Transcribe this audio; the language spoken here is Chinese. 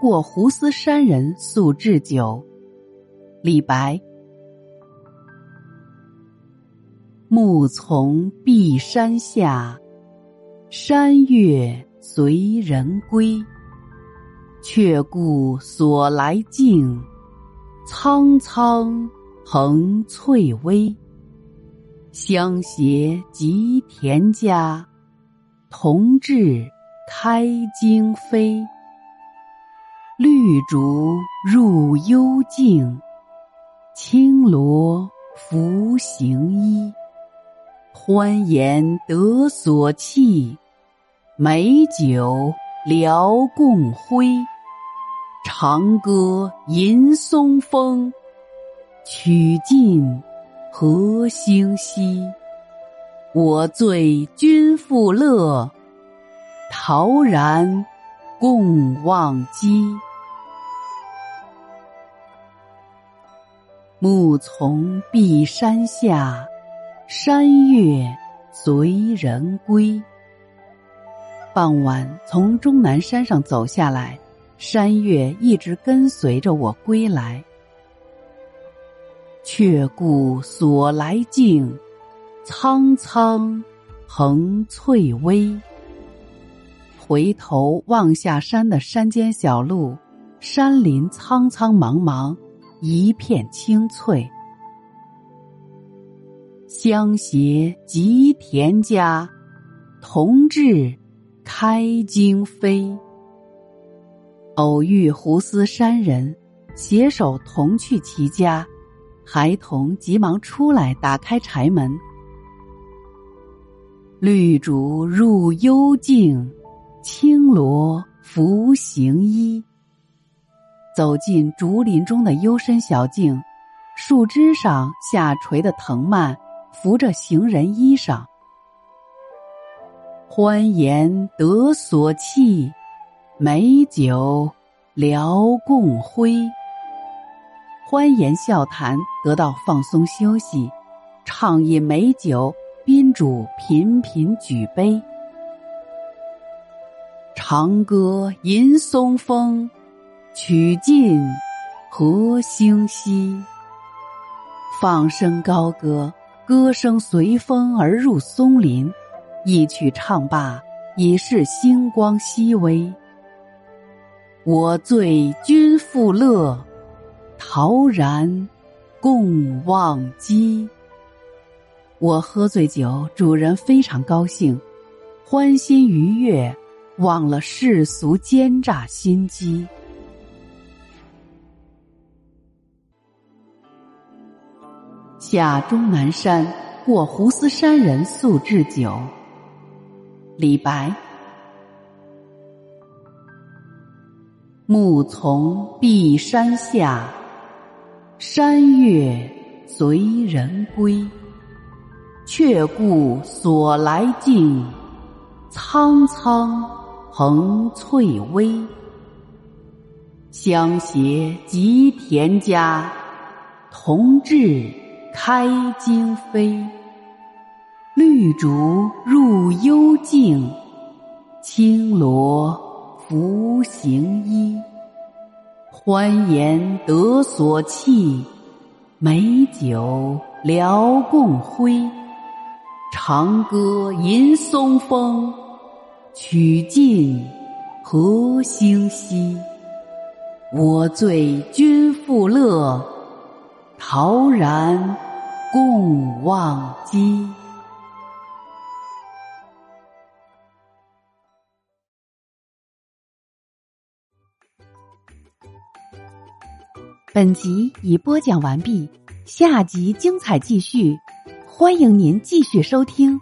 过胡思山人宿置酒。李白。暮从碧山下，山月随人归。却顾所来径，苍苍横翠微。相携及田家，同至开荆扉。绿竹入幽径，青萝拂行衣。欢颜得所憩，美酒聊共挥。长歌吟松风，曲尽何星稀。我醉君复乐，陶然共忘机。暮从碧山下，山月随人归。傍晚从终南山上走下来，山月一直跟随着我归来。却顾所来径，苍苍横翠微。回头望下山的山间小路，山林苍苍茫茫。一片青翠，相携及田家，同至开荆扉。偶遇胡思山人，携手同去其家，孩童急忙出来打开柴门。绿竹入幽径，青萝拂行衣。走进竹林中的幽深小径，树枝上下垂的藤蔓扶着行人衣裳。欢颜得所憩，美酒聊共挥。欢颜笑谈得到放松休息，畅饮美酒，宾主频频举杯。长歌吟松风。曲尽何星稀？放声高歌，歌声随风而入松林。一曲唱罢，已是星光熹微。我醉君复乐，陶然共忘机。我喝醉酒，主人非常高兴，欢欣愉悦，忘了世俗奸诈心机。下终南山，过胡思山人宿置酒。李白。暮从碧山下，山月随人归。却顾所来径，苍苍横翠微。相携及田家，同至。开荆扉，绿竹入幽径，青萝拂行衣。欢颜得所憩，美酒聊共挥。长歌吟松风，曲尽何星稀。我醉君复乐，陶然。共忘机。本集已播讲完毕，下集精彩继续，欢迎您继续收听。